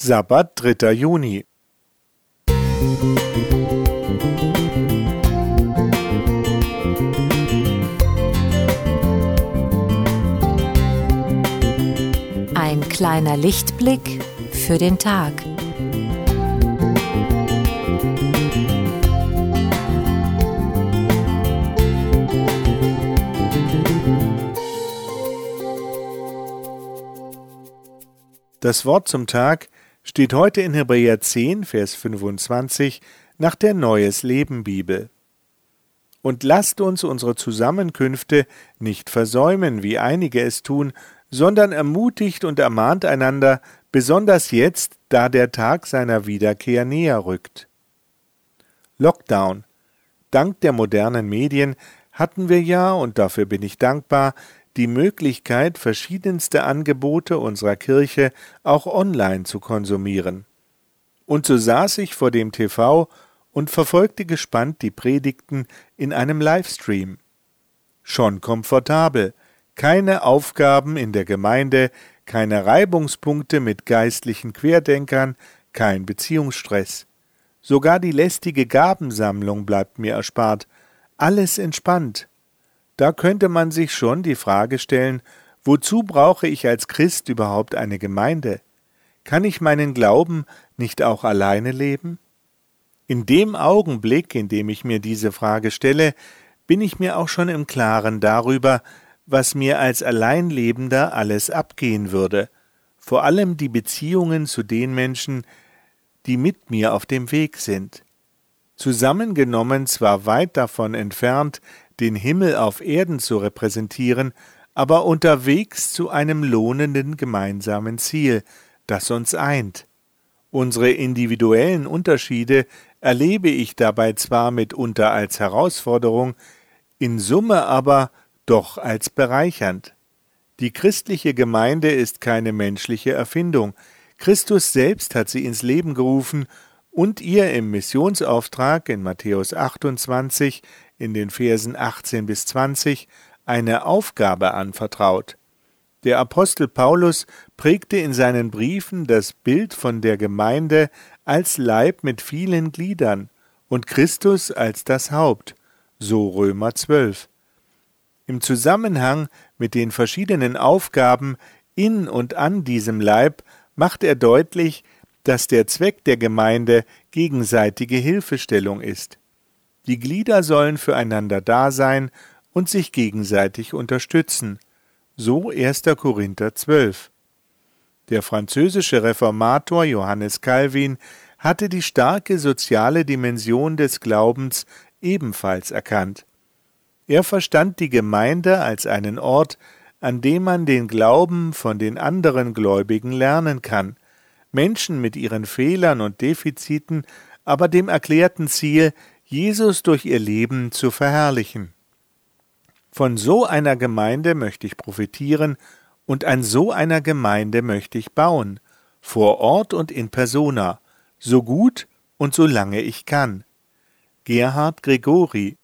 Sabbat, 3. Juni. Ein kleiner Lichtblick für den Tag. Das Wort zum Tag steht heute in Hebräer 10, Vers 25 nach der Neues Leben Bibel. Und lasst uns unsere Zusammenkünfte nicht versäumen, wie einige es tun, sondern ermutigt und ermahnt einander, besonders jetzt, da der Tag seiner Wiederkehr näher rückt. Lockdown. Dank der modernen Medien hatten wir ja, und dafür bin ich dankbar, die Möglichkeit, verschiedenste Angebote unserer Kirche auch online zu konsumieren. Und so saß ich vor dem TV und verfolgte gespannt die Predigten in einem Livestream. Schon komfortabel, keine Aufgaben in der Gemeinde, keine Reibungspunkte mit geistlichen Querdenkern, kein Beziehungsstress. Sogar die lästige Gabensammlung bleibt mir erspart, alles entspannt, da könnte man sich schon die Frage stellen, wozu brauche ich als Christ überhaupt eine Gemeinde? Kann ich meinen Glauben nicht auch alleine leben? In dem Augenblick, in dem ich mir diese Frage stelle, bin ich mir auch schon im Klaren darüber, was mir als Alleinlebender alles abgehen würde, vor allem die Beziehungen zu den Menschen, die mit mir auf dem Weg sind. Zusammengenommen zwar weit davon entfernt, den Himmel auf Erden zu repräsentieren, aber unterwegs zu einem lohnenden gemeinsamen Ziel, das uns eint. Unsere individuellen Unterschiede erlebe ich dabei zwar mitunter als Herausforderung, in Summe aber doch als bereichernd. Die christliche Gemeinde ist keine menschliche Erfindung. Christus selbst hat sie ins Leben gerufen und ihr im Missionsauftrag in Matthäus 28 in den Versen 18 bis 20 eine Aufgabe anvertraut. Der Apostel Paulus prägte in seinen Briefen das Bild von der Gemeinde als Leib mit vielen Gliedern und Christus als das Haupt, so Römer 12. Im Zusammenhang mit den verschiedenen Aufgaben in und an diesem Leib macht er deutlich, dass der Zweck der Gemeinde gegenseitige Hilfestellung ist. Die Glieder sollen füreinander da sein und sich gegenseitig unterstützen. So 1. Korinther 12. Der französische Reformator Johannes Calvin hatte die starke soziale Dimension des Glaubens ebenfalls erkannt. Er verstand die Gemeinde als einen Ort, an dem man den Glauben von den anderen Gläubigen lernen kann, Menschen mit ihren Fehlern und Defiziten, aber dem erklärten Ziel, Jesus durch ihr Leben zu verherrlichen. Von so einer Gemeinde möchte ich profitieren und an so einer Gemeinde möchte ich bauen, vor Ort und in persona, so gut und so lange ich kann. Gerhard Gregori,